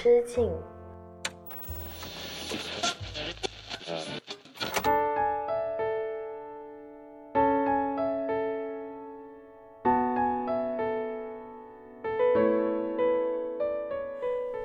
之境。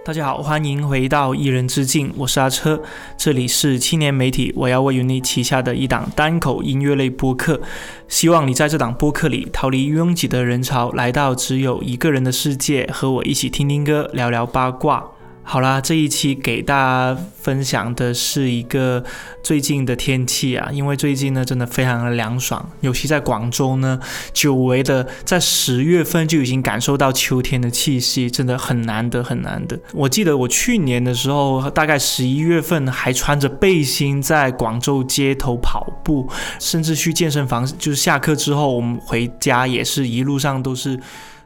大家好，欢迎回到一人之境，我是阿车，这里是青年媒体，我要为你旗下的一档单口音乐类播客，希望你在这档播客里逃离拥挤的人潮，来到只有一个人的世界，和我一起听听歌，聊聊八卦。好啦，这一期给大家分享的是一个最近的天气啊，因为最近呢真的非常的凉爽，尤其在广州呢，久违的在十月份就已经感受到秋天的气息，真的很难得很难得。我记得我去年的时候，大概十一月份还穿着背心在广州街头跑步，甚至去健身房，就是下课之后我们回家也是一路上都是。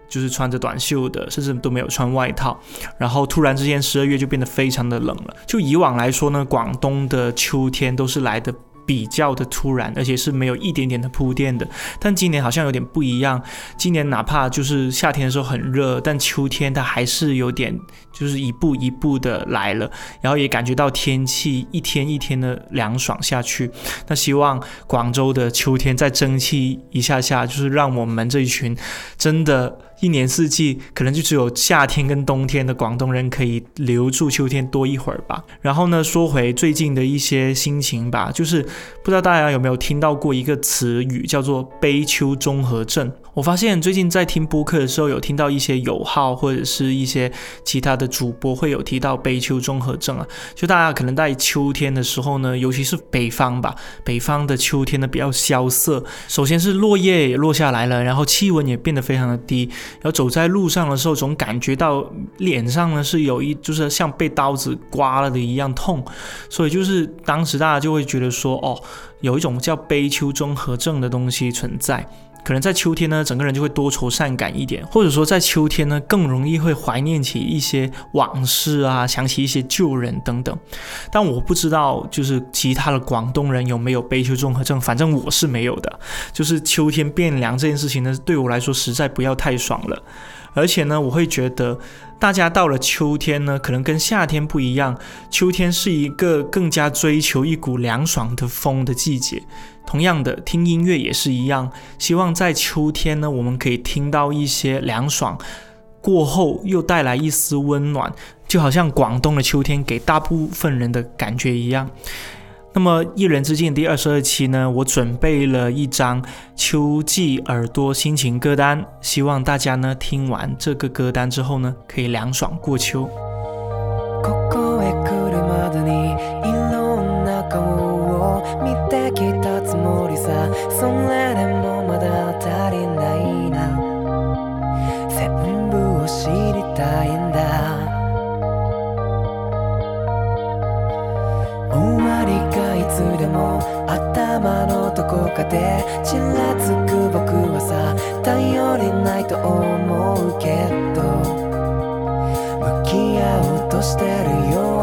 就是穿着短袖的，甚至都没有穿外套。然后突然之间，十二月就变得非常的冷了。就以往来说呢，广东的秋天都是来的。比较的突然，而且是没有一点点的铺垫的。但今年好像有点不一样。今年哪怕就是夏天的时候很热，但秋天它还是有点，就是一步一步的来了。然后也感觉到天气一天一天的凉爽下去。那希望广州的秋天再争气一下下，就是让我们这一群真的。一年四季可能就只有夏天跟冬天的广东人可以留住秋天多一会儿吧。然后呢，说回最近的一些心情吧，就是不知道大家有没有听到过一个词语叫做“悲秋综合症”。我发现最近在听播客的时候，有听到一些友好或者是一些其他的主播会有提到悲秋综合症啊。就大家可能在秋天的时候呢，尤其是北方吧，北方的秋天呢比较萧瑟。首先是落叶也落下来了，然后气温也变得非常的低。然后走在路上的时候，总感觉到脸上呢是有一，就是像被刀子刮了的一样痛，所以就是当时大家就会觉得说，哦，有一种叫悲秋综合症的东西存在。可能在秋天呢，整个人就会多愁善感一点，或者说在秋天呢，更容易会怀念起一些往事啊，想起一些旧人等等。但我不知道，就是其他的广东人有没有悲秋综合症，反正我是没有的。就是秋天变凉这件事情呢，对我来说实在不要太爽了。而且呢，我会觉得大家到了秋天呢，可能跟夏天不一样，秋天是一个更加追求一股凉爽的风的季节。同样的，听音乐也是一样。希望在秋天呢，我们可以听到一些凉爽，过后又带来一丝温暖，就好像广东的秋天给大部分人的感觉一样。那么，一人之境第二十二期呢，我准备了一张秋季耳朵心情歌单，希望大家呢听完这个歌单之后呢，可以凉爽过秋。頭のどこかでちらつく僕はさ頼りないと思うけど向き合おうとしてるよ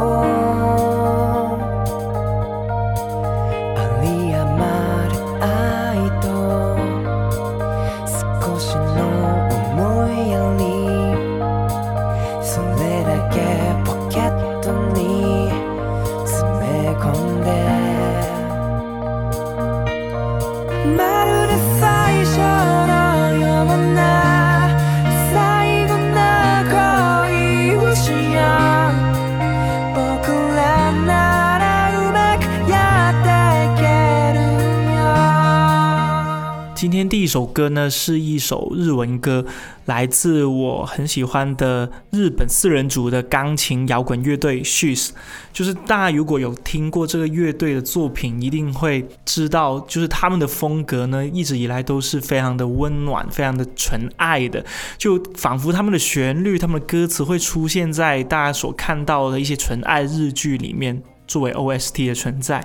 第一首歌呢是一首日文歌，来自我很喜欢的日本四人组的钢琴摇滚乐队 Shoes。就是大家如果有听过这个乐队的作品，一定会知道，就是他们的风格呢一直以来都是非常的温暖、非常的纯爱的，就仿佛他们的旋律、他们的歌词会出现在大家所看到的一些纯爱日剧里面。作为 OST 的存在，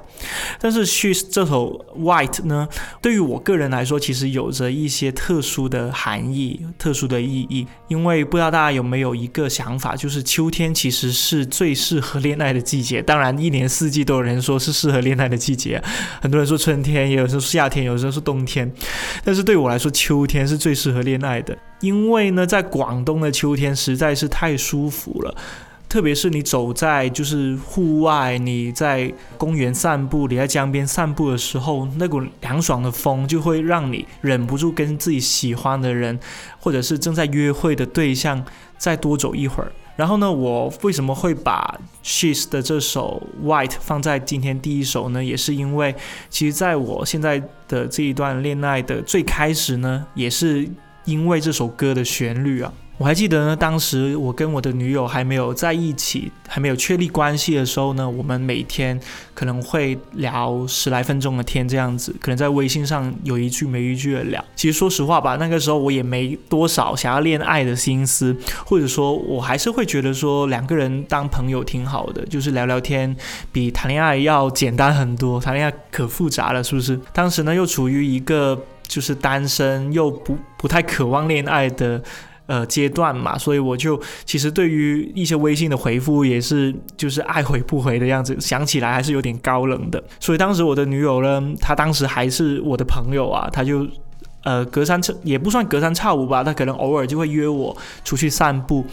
但是 She's 这首 White 呢，对于我个人来说，其实有着一些特殊的含义、特殊的意义。因为不知道大家有没有一个想法，就是秋天其实是最适合恋爱的季节。当然，一年四季都有人说是适合恋爱的季节，很多人说春天，也有时候夏天，有时候是冬天。但是对我来说，秋天是最适合恋爱的，因为呢，在广东的秋天实在是太舒服了。特别是你走在就是户外，你在公园散步，你在江边散步的时候，那股凉爽的风就会让你忍不住跟自己喜欢的人，或者是正在约会的对象再多走一会儿。然后呢，我为什么会把 She's 的这首 White 放在今天第一首呢？也是因为，其实在我现在的这一段恋爱的最开始呢，也是因为这首歌的旋律啊。我还记得呢，当时我跟我的女友还没有在一起，还没有确立关系的时候呢，我们每天可能会聊十来分钟的天，这样子，可能在微信上有一句没一句的聊。其实说实话吧，那个时候我也没多少想要恋爱的心思，或者说，我还是会觉得说两个人当朋友挺好的，就是聊聊天，比谈恋爱要简单很多。谈恋爱可复杂了，是不是？当时呢，又处于一个就是单身又不不太渴望恋爱的。呃，阶段嘛，所以我就其实对于一些微信的回复也是就是爱回不回的样子，想起来还是有点高冷的。所以当时我的女友呢，她当时还是我的朋友啊，她就呃隔三差也不算隔三差五吧，她可能偶尔就会约我出去散步。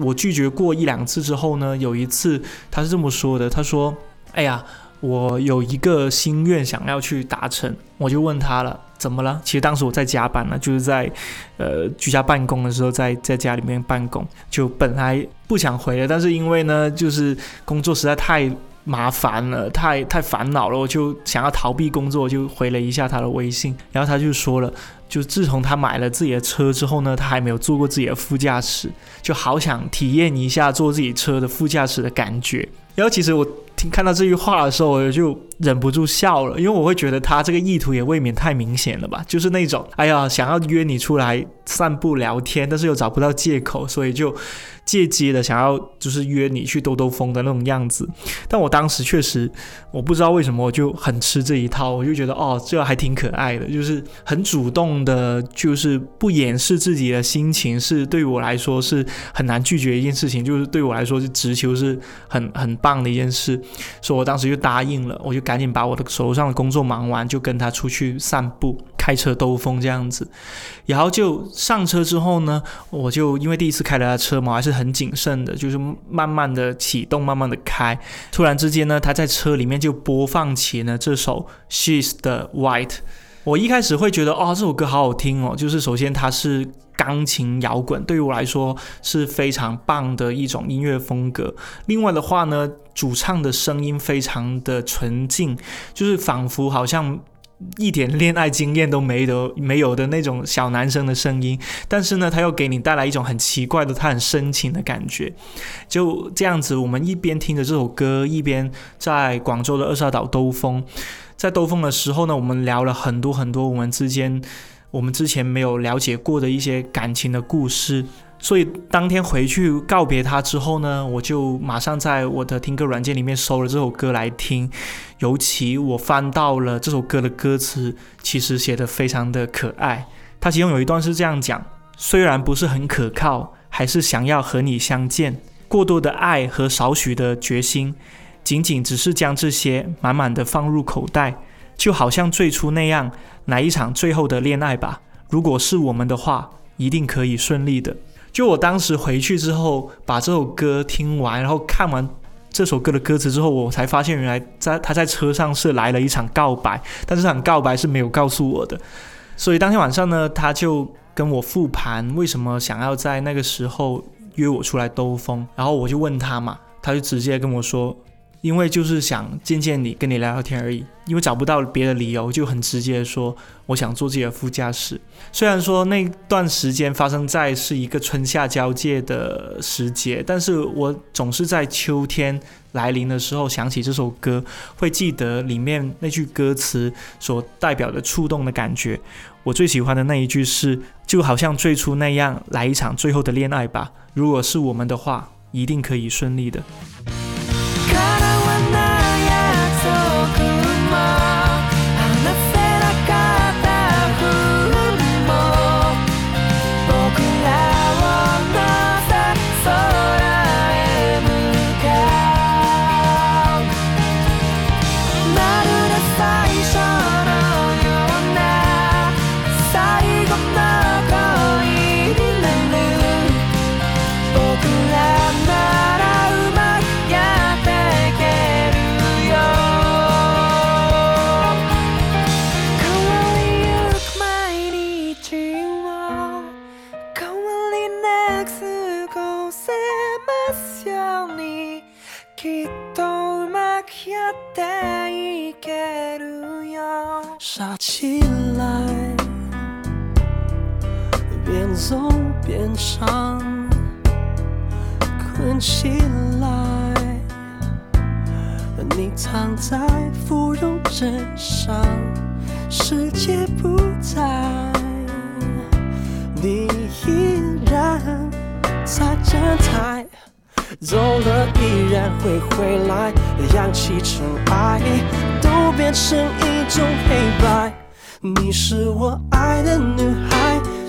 我拒绝过一两次之后呢，有一次她是这么说的，她说：“哎呀。”我有一个心愿想要去达成，我就问他了，怎么了？其实当时我在加班呢，就是在，呃，居家办公的时候，在在家里面办公，就本来不想回了，但是因为呢，就是工作实在太麻烦了，太太烦恼了，我就想要逃避工作，就回了一下他的微信，然后他就说了，就自从他买了自己的车之后呢，他还没有坐过自己的副驾驶，就好想体验一下坐自己车的副驾驶的感觉。然后其实我。听看到这句话的时候，我就忍不住笑了，因为我会觉得他这个意图也未免太明显了吧，就是那种，哎呀，想要约你出来散步聊天，但是又找不到借口，所以就。借机的想要就是约你去兜兜风的那种样子，但我当时确实我不知道为什么我就很吃这一套，我就觉得哦这还挺可爱的，就是很主动的，就是不掩饰自己的心情，是对我来说是很难拒绝一件事情，就是对我来说是直球是很很棒的一件事，所以我当时就答应了，我就赶紧把我的手上的工作忙完，就跟他出去散步。开车兜风这样子，然后就上车之后呢，我就因为第一次开了他车嘛，还是很谨慎的，就是慢慢的启动，慢慢的开。突然之间呢，他在车里面就播放起了这首 She's 的 White。我一开始会觉得，哦，这首歌好好听哦，就是首先它是钢琴摇滚，对于我来说是非常棒的一种音乐风格。另外的话呢，主唱的声音非常的纯净，就是仿佛好像。一点恋爱经验都没得 没有的那种小男生的声音，但是呢，他又给你带来一种很奇怪的、他很深情的感觉。就这样子，我们一边听着这首歌，一边在广州的二沙岛兜风。在兜风的时候呢，我们聊了很多很多我们之间我们之前没有了解过的一些感情的故事。所以当天回去告别他之后呢，我就马上在我的听歌软件里面搜了这首歌来听。尤其我翻到了这首歌的歌词，其实写的非常的可爱。它其中有一段是这样讲：虽然不是很可靠，还是想要和你相见。过多的爱和少许的决心，仅仅只是将这些满满的放入口袋，就好像最初那样，来一场最后的恋爱吧。如果是我们的话，一定可以顺利的。就我当时回去之后，把这首歌听完，然后看完这首歌的歌词之后，我才发现原来在他在车上是来了一场告白，但这场告白是没有告诉我的。所以当天晚上呢，他就跟我复盘为什么想要在那个时候约我出来兜风，然后我就问他嘛，他就直接跟我说。因为就是想见见你，跟你聊聊天而已。因为找不到别的理由，就很直接说我想坐自己的副驾驶。虽然说那段时间发生在是一个春夏交界的时节，但是我总是在秋天来临的时候想起这首歌，会记得里面那句歌词所代表的触动的感觉。我最喜欢的那一句是：就好像最初那样，来一场最后的恋爱吧。如果是我们的话，一定可以顺利的。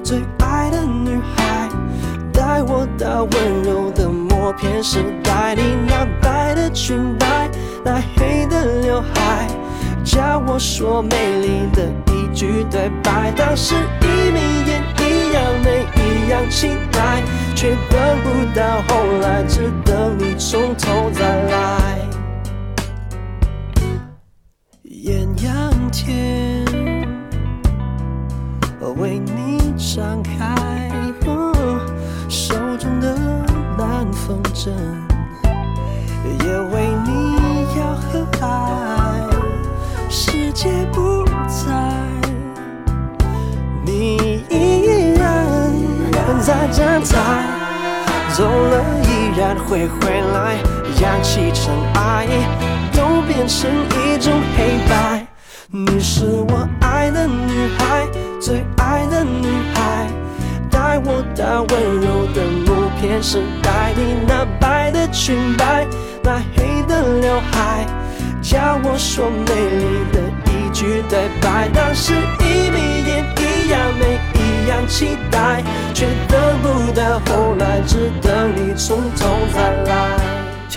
最爱的女孩，带我到温柔的默片时代。你那白的裙摆，那黑的刘海，教我说美丽的一句对白。当时一眯眼一样美，一样期待。却等不到后来，只等你从头再来。艳阳天，为你张开，手中的蓝风筝，也为你要和爱。世界不在，你依然在站台。走了依然会回来，扬起尘埃，都变成一种黑白。你是我爱的女孩，最爱的女孩，爱我的温柔的木片时代。你那白的裙摆，那黑的刘海，教我说美丽的一句对白。当时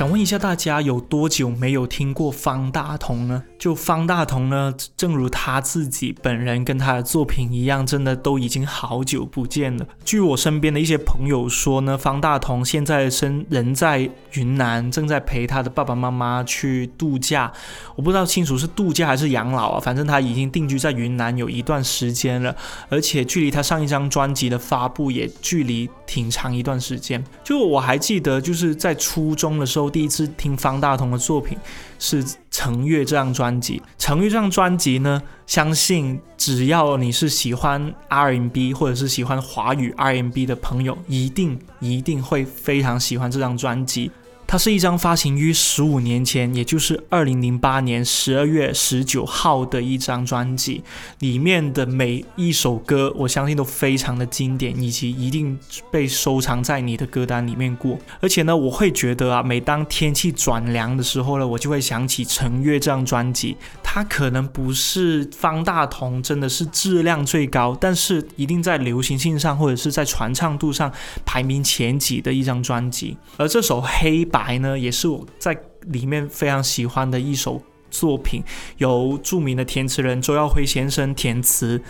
想问一下大家，有多久没有听过方大同呢？就方大同呢，正如他自己本人跟他的作品一样，真的都已经好久不见了。据我身边的一些朋友说呢，方大同现在身人在云南，正在陪他的爸爸妈妈去度假。我不知道清楚是度假还是养老啊，反正他已经定居在云南有一段时间了，而且距离他上一张专辑的发布也距离挺长一段时间。就我还记得，就是在初中的时候。第一次听方大同的作品是《成月》这张专辑，《成月》这张专辑呢，相信只要你是喜欢 R&B 或者是喜欢华语 R&B 的朋友，一定一定会非常喜欢这张专辑。它是一张发行于十五年前，也就是二零零八年十二月十九号的一张专辑。里面的每一首歌，我相信都非常的经典，以及一定被收藏在你的歌单里面过。而且呢，我会觉得啊，每当天气转凉的时候呢，我就会想起《成月》这张专辑。它可能不是方大同真的是质量最高，但是一定在流行性上或者是在传唱度上排名前几的一张专辑。而这首《黑白》。来呢，也是我在里面非常喜欢的一首作品，由著名的填词人周耀辉先生填词。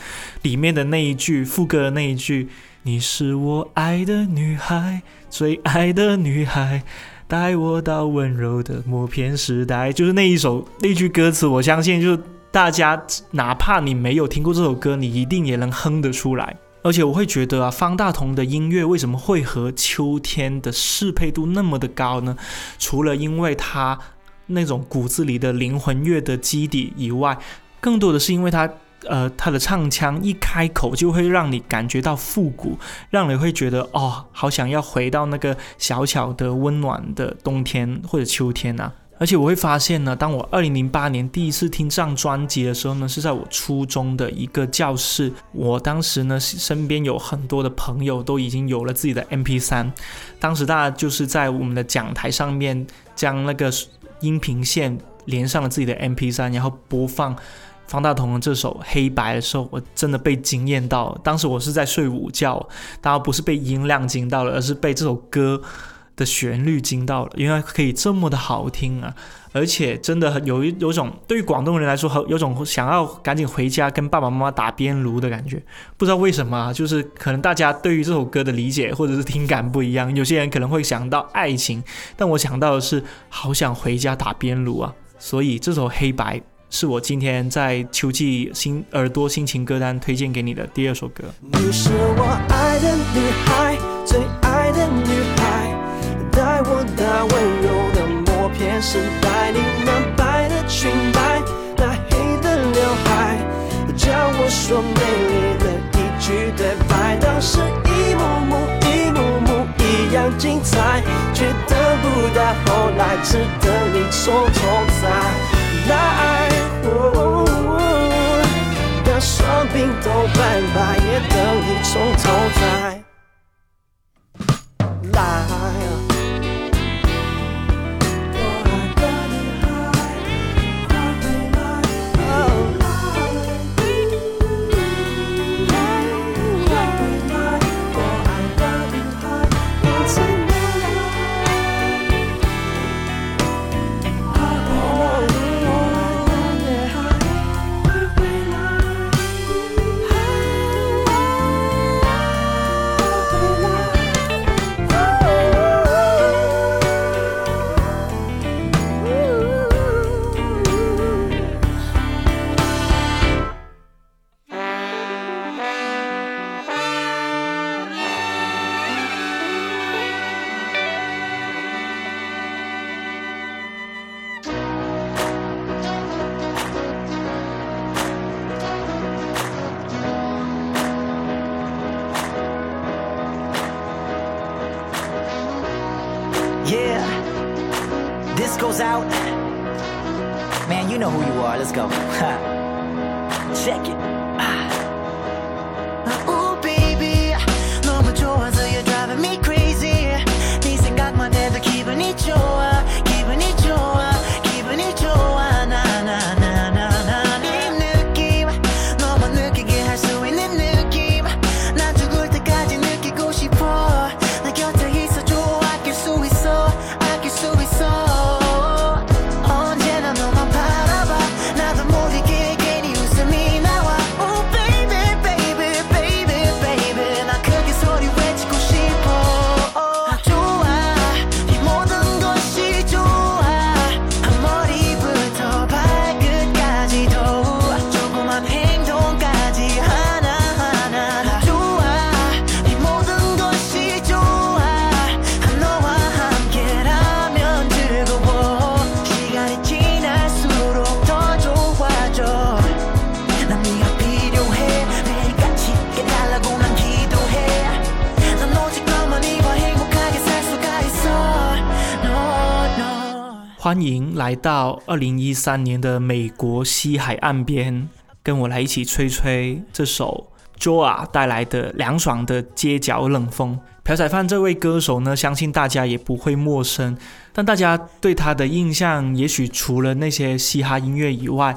里面的那一句副歌的那一句：“你是我爱的女孩，最爱的女孩，带我到温柔的默片时代。”就是那一首那句歌词，我相信，就是大家哪怕你没有听过这首歌，你一定也能哼得出来。而且我会觉得啊，方大同的音乐为什么会和秋天的适配度那么的高呢？除了因为他那种骨子里的灵魂乐的基底以外，更多的是因为他呃他的唱腔一开口就会让你感觉到复古，让你会觉得哦，好想要回到那个小巧的温暖的冬天或者秋天啊。而且我会发现呢，当我二零零八年第一次听这张专辑的时候呢，是在我初中的一个教室。我当时呢，身边有很多的朋友都已经有了自己的 MP 三。当时大家就是在我们的讲台上面将那个音频线连上了自己的 MP 三，然后播放方大同的这首《黑白》的时候，我真的被惊艳到。当时我是在睡午觉，当然不是被音量惊到了，而是被这首歌。的旋律惊到了，原来可以这么的好听啊！而且真的有一有种对于广东人来说，有种想要赶紧回家跟爸爸妈妈打边炉的感觉。不知道为什么，就是可能大家对于这首歌的理解或者是听感不一样。有些人可能会想到爱情，但我想到的是好想回家打边炉啊！所以这首《黑白》是我今天在秋季新耳朵心情歌单推荐给你的第二首歌。你是我爱的女孩，我那温柔的默片，是带你那白的裙摆，那黑的刘海。教我说美丽的一句对白，当时一幕幕、一幕幕一样精彩，却等不到后来。只等你从头再来，要双鬓都斑白，也等你从头再来。来到二零一三年的美国西海岸边，跟我来一起吹吹这首 Joa 带来的凉爽的街角冷风。朴彩范这位歌手呢，相信大家也不会陌生，但大家对他的印象，也许除了那些嘻哈音乐以外。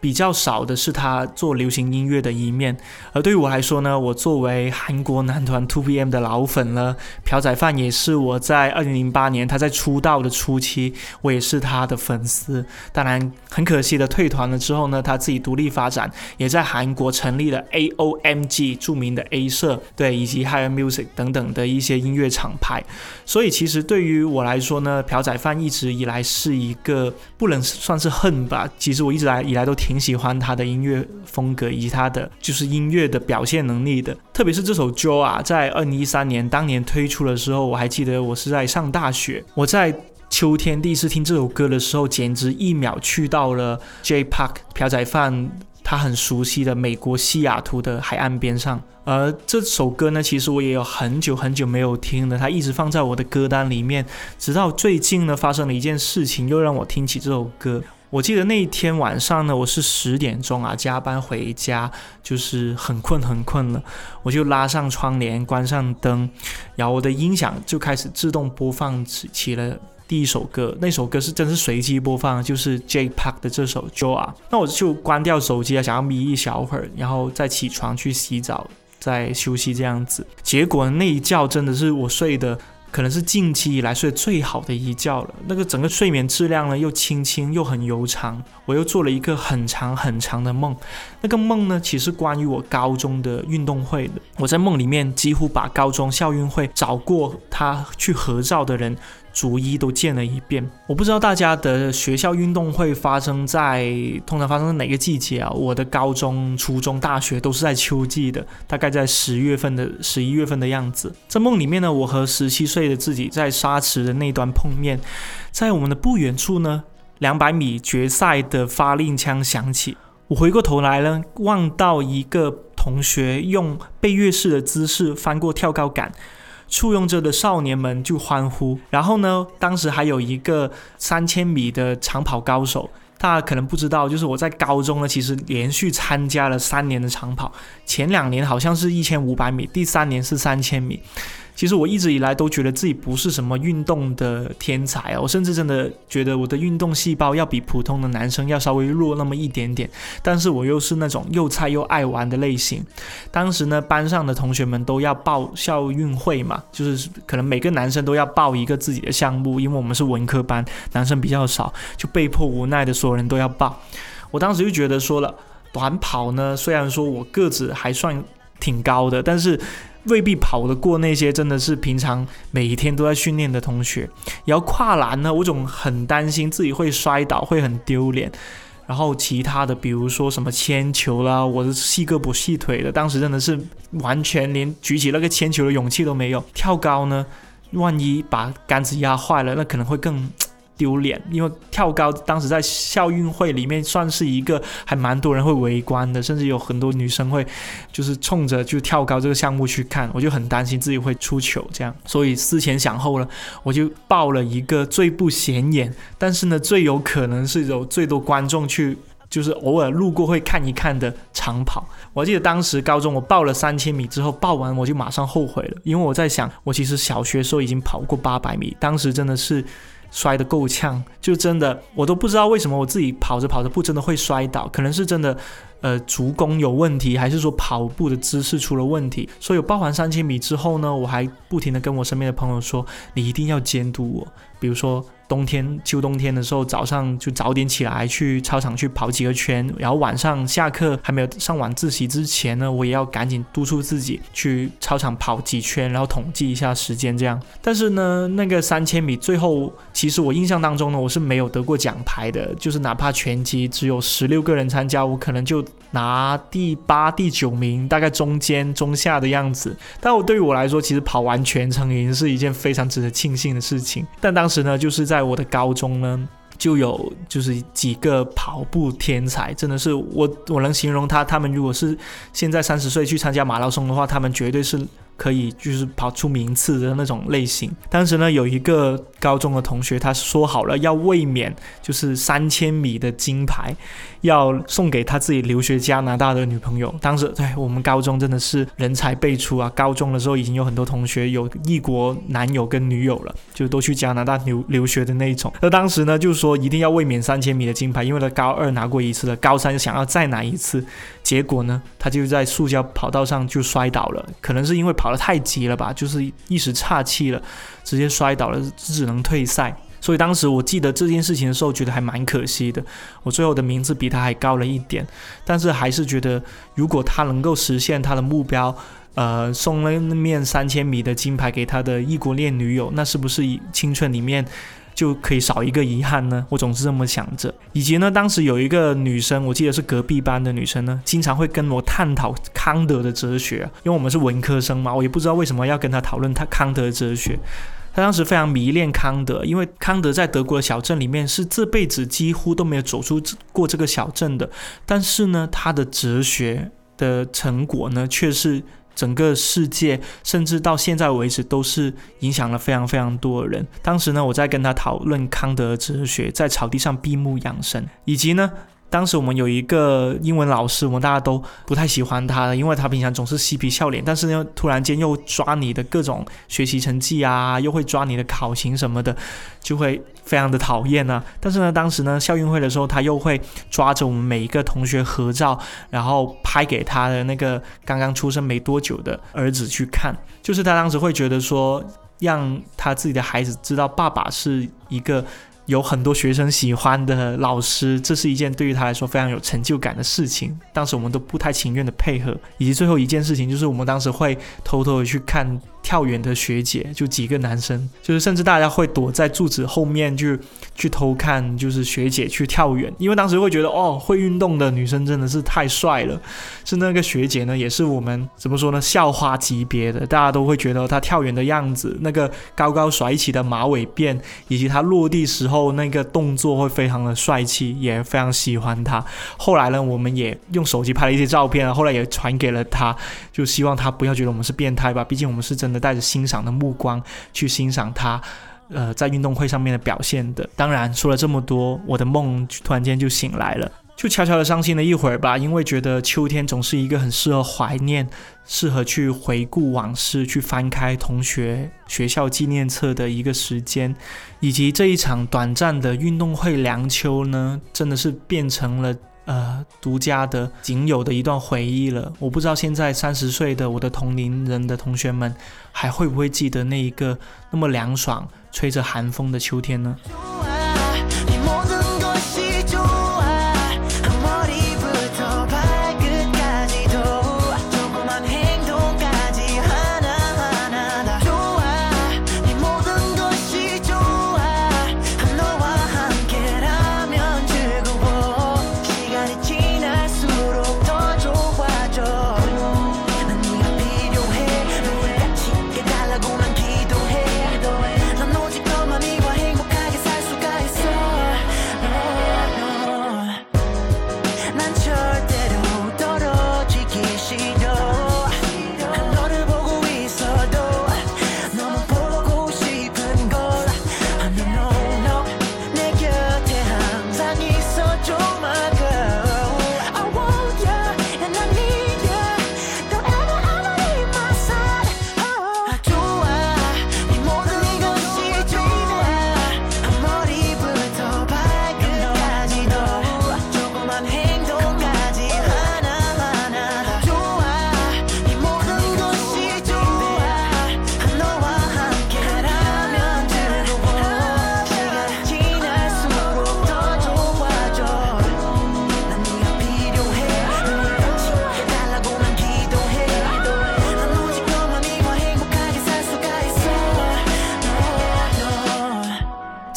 比较少的是他做流行音乐的一面，而对于我来说呢，我作为韩国男团 Two PM 的老粉了，朴宰范也是我在二零零八年他在出道的初期，我也是他的粉丝。当然，很可惜的退团了之后呢，他自己独立发展，也在韩国成立了 AOMG 著名的 A 社，对，以及 Higher Music 等等的一些音乐厂牌。所以，其实对于我来说呢，朴宰范一直以来是一个不能算是恨吧，其实我一直来以来都挺。挺喜欢他的音乐风格以及他的就是音乐的表现能力的，特别是这首《Jo》啊，在二零一三年当年推出的时候，我还记得我是在上大学，我在秋天第一次听这首歌的时候，简直一秒去到了 J Park 朴仔范他很熟悉的美国西雅图的海岸边上。而这首歌呢，其实我也有很久很久没有听了，它一直放在我的歌单里面，直到最近呢，发生了一件事情，又让我听起这首歌。我记得那一天晚上呢，我是十点钟啊加班回家，就是很困很困了，我就拉上窗帘，关上灯，然后我的音响就开始自动播放起起了第一首歌。那首歌是真是随机播放，就是 J Park 的这首 Joa。那我就关掉手机啊，想要眯一小会儿，然后再起床去洗澡，再休息这样子。结果那一觉真的是我睡的。可能是近期以来睡最好的一觉了。那个整个睡眠质量呢，又轻轻又很悠长。我又做了一个很长很长的梦。那个梦呢，其实关于我高中的运动会的。我在梦里面几乎把高中校运会找过他去合照的人。逐一都见了一遍。我不知道大家的学校运动会发生在通常发生在哪个季节啊？我的高中、初中、大学都是在秋季的，大概在十月份的十一月份的样子。在梦里面呢，我和十七岁的自己在沙池的那端碰面，在我们的不远处呢，两百米决赛的发令枪响起。我回过头来呢，望到一个同学用背越式的姿势翻过跳高杆。簇拥着的少年们就欢呼，然后呢，当时还有一个三千米的长跑高手，大家可能不知道，就是我在高中呢，其实连续参加了三年的长跑，前两年好像是一千五百米，第三年是三千米。其实我一直以来都觉得自己不是什么运动的天才啊，我甚至真的觉得我的运动细胞要比普通的男生要稍微弱那么一点点。但是我又是那种又菜又爱玩的类型。当时呢，班上的同学们都要报校运会嘛，就是可能每个男生都要报一个自己的项目，因为我们是文科班，男生比较少，就被迫无奈的所有人都要报。我当时就觉得说了，短跑呢，虽然说我个子还算挺高的，但是。未必跑得过那些真的是平常每天都在训练的同学。然后跨栏呢，我总很担心自己会摔倒，会很丢脸。然后其他的，比如说什么铅球啦，我是细胳膊细腿的，当时真的是完全连举起那个铅球的勇气都没有。跳高呢，万一把杆子压坏了，那可能会更。丢脸，因为跳高当时在校运会里面算是一个还蛮多人会围观的，甚至有很多女生会就是冲着就跳高这个项目去看，我就很担心自己会出糗这样，所以思前想后了，我就报了一个最不显眼，但是呢最有可能是有最多观众去就是偶尔路过会看一看的长跑。我记得当时高中我报了三千米之后，报完我就马上后悔了，因为我在想我其实小学时候已经跑过八百米，当时真的是。摔得够呛，就真的我都不知道为什么我自己跑着跑着不真的会摔倒，可能是真的，呃，足弓有问题，还是说跑步的姿势出了问题。所以我报完三千米之后呢，我还不停的跟我身边的朋友说，你一定要监督我，比如说。冬天、秋冬天的时候，早上就早点起来去操场去跑几个圈，然后晚上下课还没有上晚自习之前呢，我也要赶紧督促自己去操场跑几圈，然后统计一下时间这样。但是呢，那个三千米最后，其实我印象当中呢，我是没有得过奖牌的，就是哪怕拳击只有十六个人参加，我可能就拿第八、第九名，大概中间、中下的样子。但我对于我来说，其实跑完全程已经是一件非常值得庆幸的事情。但当时呢，就是在在我的高中呢，就有就是几个跑步天才，真的是我我能形容他，他们如果是现在三十岁去参加马拉松的话，他们绝对是。可以就是跑出名次的那种类型。当时呢，有一个高中的同学，他说好了要卫冕，就是三千米的金牌，要送给他自己留学加拿大的女朋友。当时，对我们高中真的是人才辈出啊！高中的时候已经有很多同学有异国男友跟女友了，就都去加拿大留留学的那一种。那当时呢，就是说一定要卫冕三千米的金牌，因为他高二拿过一次了，高三想要再拿一次。结果呢，他就在塑胶跑道上就摔倒了，可能是因为跑得太急了吧，就是一时岔气了，直接摔倒了，只能退赛。所以当时我记得这件事情的时候，觉得还蛮可惜的。我最后的名字比他还高了一点，但是还是觉得，如果他能够实现他的目标，呃，送那面三千米的金牌给他的异国恋女友，那是不是青春里面？就可以少一个遗憾呢，我总是这么想着。以及呢，当时有一个女生，我记得是隔壁班的女生呢，经常会跟我探讨康德的哲学，因为我们是文科生嘛，我也不知道为什么要跟她讨论他康德哲学。他当时非常迷恋康德，因为康德在德国的小镇里面是这辈子几乎都没有走出过这个小镇的，但是呢，他的哲学的成果呢，却是。整个世界，甚至到现在为止，都是影响了非常非常多的人。当时呢，我在跟他讨论康德哲学，在草地上闭目养神，以及呢。当时我们有一个英文老师，我们大家都不太喜欢他的，因为他平常总是嬉皮笑脸，但是呢，突然间又抓你的各种学习成绩啊，又会抓你的考勤什么的，就会非常的讨厌啊。但是呢，当时呢，校运会的时候，他又会抓着我们每一个同学合照，然后拍给他的那个刚刚出生没多久的儿子去看，就是他当时会觉得说，让他自己的孩子知道爸爸是一个。有很多学生喜欢的老师，这是一件对于他来说非常有成就感的事情。当时我们都不太情愿的配合，以及最后一件事情就是我们当时会偷偷的去看。跳远的学姐，就几个男生，就是甚至大家会躲在柱子后面去去偷看，就是学姐去跳远，因为当时会觉得哦，会运动的女生真的是太帅了。是那个学姐呢，也是我们怎么说呢，校花级别的，大家都会觉得她跳远的样子，那个高高甩起的马尾辫，以及她落地时候那个动作会非常的帅气，也非常喜欢她。后来呢，我们也用手机拍了一些照片，后来也传给了她，就希望她不要觉得我们是变态吧，毕竟我们是真的带着欣赏的目光去欣赏他，呃，在运动会上面的表现的。当然，说了这么多，我的梦突然间就醒来了。就悄悄的伤心了一会儿吧，因为觉得秋天总是一个很适合怀念、适合去回顾往事、去翻开同学学校纪念册的一个时间，以及这一场短暂的运动会凉秋呢，真的是变成了呃独家的、仅有的一段回忆了。我不知道现在三十岁的我的同龄人的同学们，还会不会记得那一个那么凉爽、吹着寒风的秋天呢？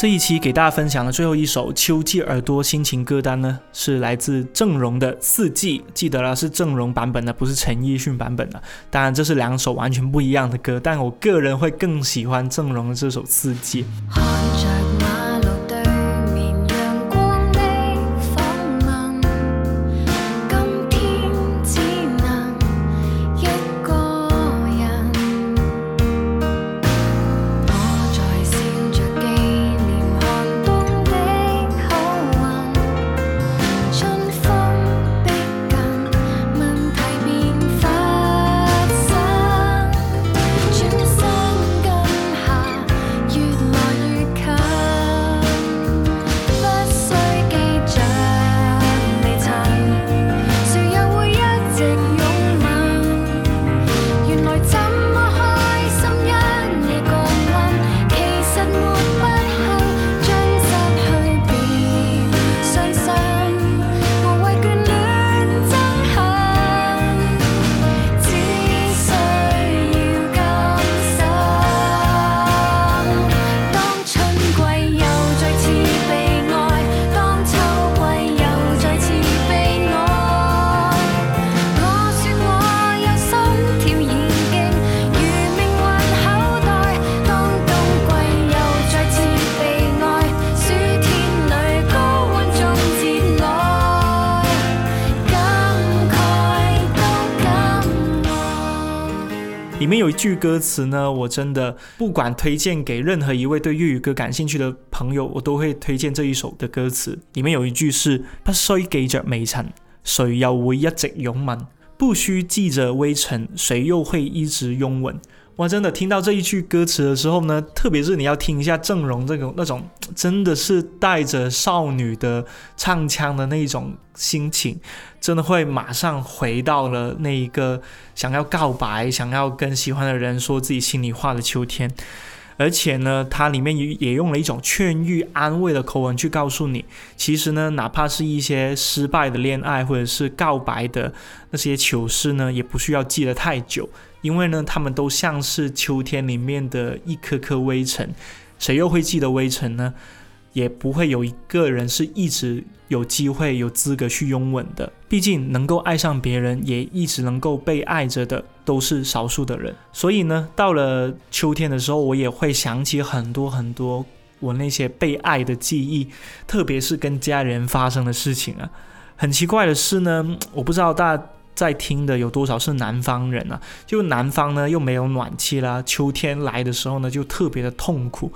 这一期给大家分享的最后一首秋季耳朵心情歌单呢，是来自郑容的《四季》，记得了是郑容版本的，不是陈奕迅版本的。当然，这是两首完全不一样的歌，但我个人会更喜欢郑容的这首《四季》。句歌词呢，我真的不管推荐给任何一位对粤语歌感兴趣的朋友，我都会推荐这一首的歌词。里面有一句是：不需记着微尘，谁又会一直拥吻？不需记着微尘，谁又会一直拥吻？哇，真的听到这一句歌词的时候呢，特别是你要听一下郑容这种那种，真的是带着少女的唱腔的那一种心情，真的会马上回到了那一个想要告白、想要跟喜欢的人说自己心里话的秋天。而且呢，它里面也也用了一种劝喻、安慰的口吻去告诉你，其实呢，哪怕是一些失败的恋爱或者是告白的那些糗事呢，也不需要记得太久。因为呢，他们都像是秋天里面的一颗颗微尘。谁又会记得微尘呢？也不会有一个人是一直有机会、有资格去拥吻的。毕竟，能够爱上别人，也一直能够被爱着的，都是少数的人。所以呢，到了秋天的时候，我也会想起很多很多我那些被爱的记忆，特别是跟家人发生的事情啊。很奇怪的是呢，我不知道大在听的有多少是南方人啊？就南方呢，又没有暖气啦，秋天来的时候呢，就特别的痛苦。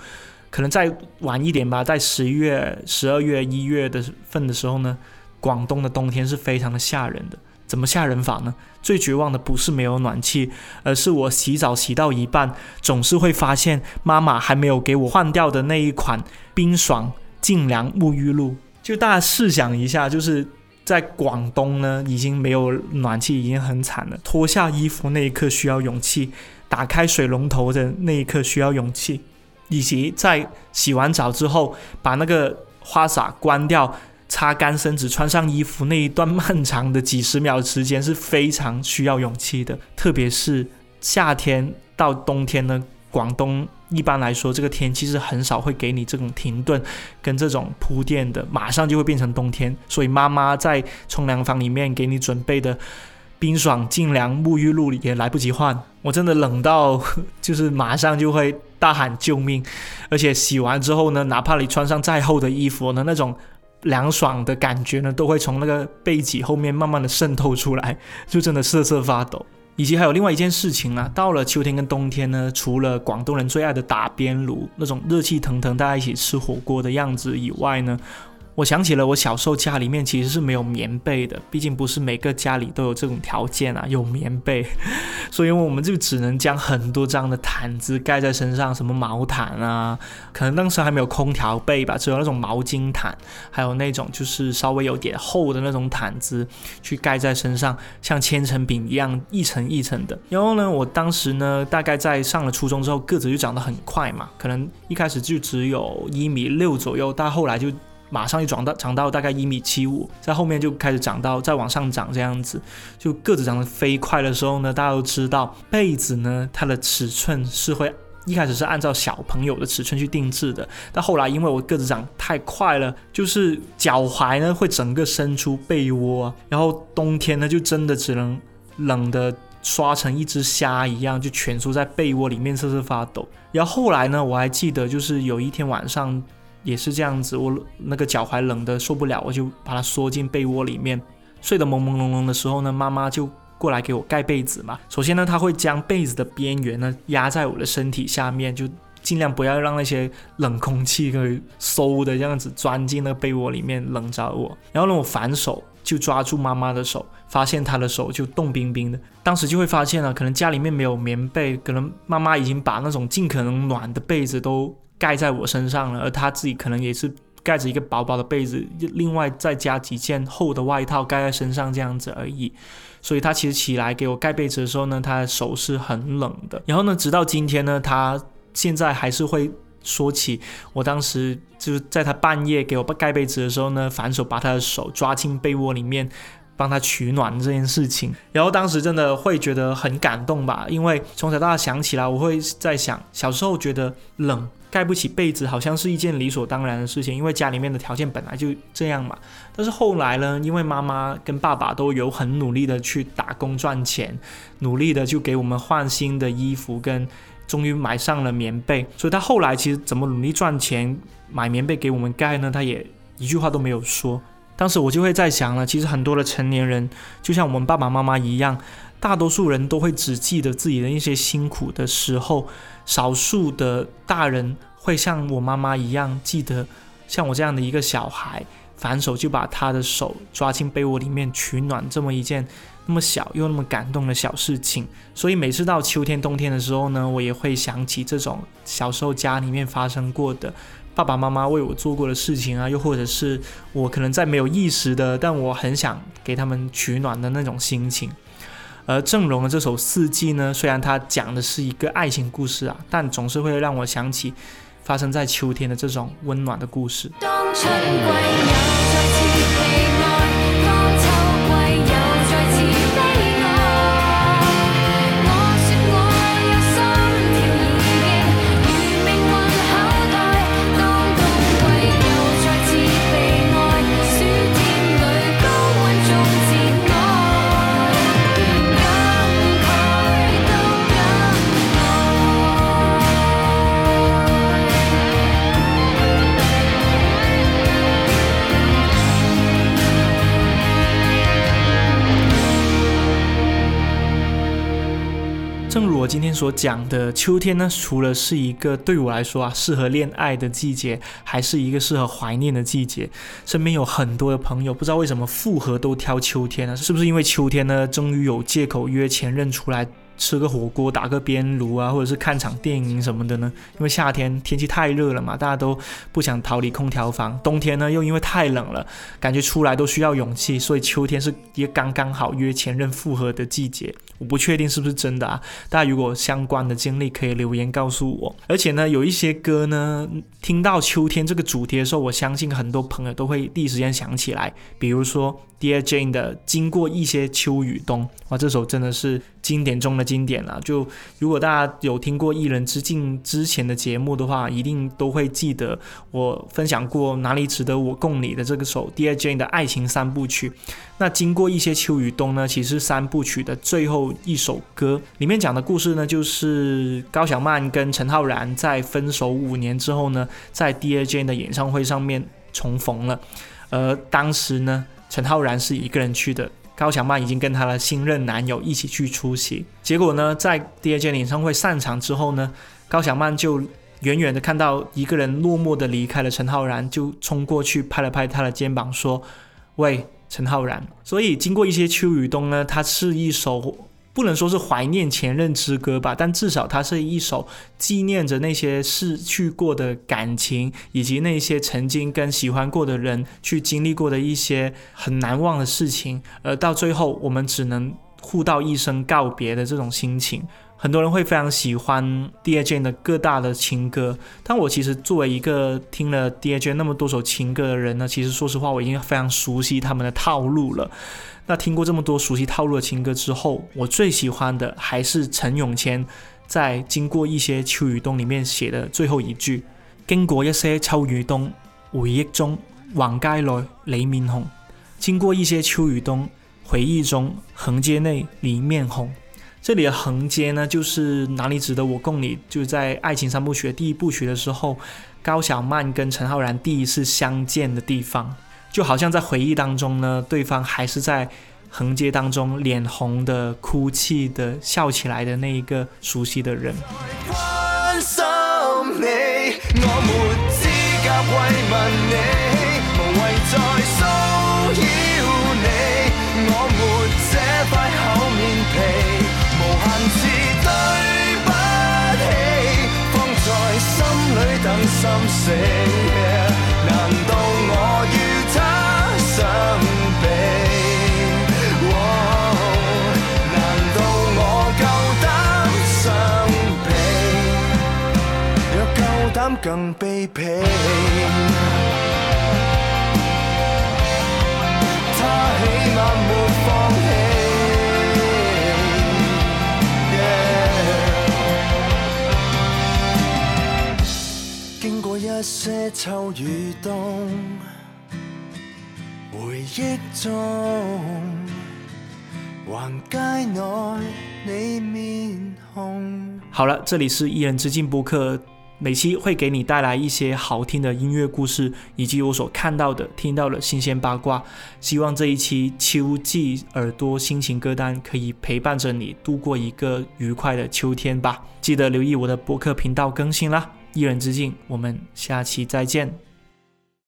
可能再晚一点吧，在十一月、十二月、一月的份的时候呢，广东的冬天是非常的吓人的。怎么吓人法呢？最绝望的不是没有暖气，而是我洗澡洗到一半，总是会发现妈妈还没有给我换掉的那一款冰爽净凉沐浴露。就大家试想一下，就是在广东呢，已经没有暖气，已经很惨了。脱下衣服那一刻需要勇气，打开水龙头的那一刻需要勇气。以及在洗完澡之后，把那个花洒关掉，擦干身子，穿上衣服那一段漫长的几十秒时间是非常需要勇气的。特别是夏天到冬天呢，广东一般来说这个天气是很少会给你这种停顿跟这种铺垫的，马上就会变成冬天。所以妈妈在冲凉房里面给你准备的。冰爽净凉沐浴露也来不及换，我真的冷到 就是马上就会大喊救命，而且洗完之后呢，哪怕你穿上再厚的衣服呢，那种凉爽的感觉呢，都会从那个背脊后面慢慢的渗透出来，就真的瑟瑟发抖。以及还有另外一件事情啊，到了秋天跟冬天呢，除了广东人最爱的打边炉那种热气腾腾大家一起吃火锅的样子以外呢。我想起了我小时候家里面其实是没有棉被的，毕竟不是每个家里都有这种条件啊，有棉被，所以我们就只能将很多张的毯子盖在身上，什么毛毯啊，可能当时还没有空调被吧，只有那种毛巾毯，还有那种就是稍微有点厚的那种毯子去盖在身上，像千层饼一样一层一层的。然后呢，我当时呢，大概在上了初中之后，个子就长得很快嘛，可能一开始就只有一米六左右，但后来就。马上就长到长到大概一米七五，在后面就开始长到再往上长这样子，就个子长得飞快的时候呢，大家都知道被子呢它的尺寸是会一开始是按照小朋友的尺寸去定制的，但后来因为我个子长太快了，就是脚踝呢会整个伸出被窝，然后冬天呢就真的只能冷的刷成一只虾一样，就蜷缩在被窝里面瑟瑟发抖。然后后来呢，我还记得就是有一天晚上。也是这样子，我那个脚踝冷的受不了，我就把它缩进被窝里面，睡得朦朦胧胧的时候呢，妈妈就过来给我盖被子嘛。首先呢，她会将被子的边缘呢压在我的身体下面，就尽量不要让那些冷空气可以嗖的这样子钻进那个被窝里面冷着我。然后呢，我反手就抓住妈妈的手，发现她的手就冻冰冰的。当时就会发现了，可能家里面没有棉被，可能妈妈已经把那种尽可能暖的被子都。盖在我身上了，而他自己可能也是盖着一个薄薄的被子，另外再加几件厚的外套盖在身上这样子而已。所以他其实起来给我盖被子的时候呢，他的手是很冷的。然后呢，直到今天呢，他现在还是会说起我当时就是在他半夜给我盖被子的时候呢，反手把他的手抓进被窝里面。帮他取暖这件事情，然后当时真的会觉得很感动吧，因为从小到大想起来，我会在想，小时候觉得冷盖不起被子，好像是一件理所当然的事情，因为家里面的条件本来就这样嘛。但是后来呢，因为妈妈跟爸爸都有很努力的去打工赚钱，努力的就给我们换新的衣服，跟终于买上了棉被，所以他后来其实怎么努力赚钱买棉被给我们盖呢？他也一句话都没有说。当时我就会在想了，其实很多的成年人，就像我们爸爸妈妈一样，大多数人都会只记得自己的一些辛苦的时候，少数的大人会像我妈妈一样，记得像我这样的一个小孩，反手就把他的手抓进被窝里面取暖，这么一件那么小又那么感动的小事情。所以每次到秋天、冬天的时候呢，我也会想起这种小时候家里面发生过的。爸爸妈妈为我做过的事情啊，又或者是我可能在没有意识的，但我很想给他们取暖的那种心情。而郑融的这首《四季》呢，虽然它讲的是一个爱情故事啊，但总是会让我想起发生在秋天的这种温暖的故事。所讲的，秋天呢，除了是一个对我来说啊适合恋爱的季节，还是一个适合怀念的季节。身边有很多的朋友，不知道为什么复合都挑秋天呢？是不是因为秋天呢，终于有借口约前任出来？吃个火锅，打个边炉啊，或者是看场电影什么的呢？因为夏天天气太热了嘛，大家都不想逃离空调房。冬天呢，又因为太冷了，感觉出来都需要勇气。所以秋天是一个刚刚好约前任复合的季节。我不确定是不是真的啊？大家如果相关的经历可以留言告诉我。而且呢，有一些歌呢，听到秋天这个主题的时候，我相信很多朋友都会第一时间想起来。比如说 Dear Jane 的《经过一些秋与冬》，哇，这首真的是经典中的经典了。就如果大家有听过《一人之境》之前的节目的话，一定都会记得我分享过哪里值得我共你的这个首 Dear Jane 的爱情三部曲。那经过一些秋与冬呢，其实三部曲的最后一首歌里面讲的故事呢，就是高晓曼跟陈浩然在分手五年之后呢，在 Dear Jane 的演唱会上面重逢了。而当时呢，陈浩然是一个人去的，高晓曼已经跟她的新任男友一起去出席。结果呢，在第二届演唱会散场之后呢，高晓曼就远远的看到一个人落寞的离开了陈浩然，就冲过去拍了拍他的肩膀说：“喂。”陈浩然，所以经过一些秋雨冬呢，他是一首不能说是怀念前任之歌吧，但至少它是一首纪念着那些逝去过的感情，以及那些曾经跟喜欢过的人去经历过的一些很难忘的事情，而到最后我们只能互道一声告别的这种心情。很多人会非常喜欢 Dear Jane 的各大的情歌，但我其实作为一个听了 Dear Jane 那么多首情歌的人呢，其实说实话，我已经非常熟悉他们的套路了。那听过这么多熟悉套路的情歌之后，我最喜欢的还是陈永谦在《经过一些秋与冬》里面写的最后一句：“经过一些秋与冬，回忆中橫街內你面红；经过一些秋雨冬，回忆中横街內你面红。”这里的横街呢，就是哪里值得我供你？就在《爱情三部曲》第一部曲的时候，高晓曼跟陈浩然第一次相见的地方，就好像在回忆当中呢，对方还是在横街当中脸红的、哭泣的、笑起来的那一个熟悉的人。死，难道我与他相比？难道我够胆相比？若够胆更卑鄙，一些秋与冬，回忆中，横街内你面红。好了，这里是一人之境播客，每期会给你带来一些好听的音乐故事，以及我所看到的、听到的新鲜八卦。希望这一期秋季耳朵心情歌单可以陪伴着你度过一个愉快的秋天吧。记得留意我的播客频道更新啦。一人之境，我们下期再见。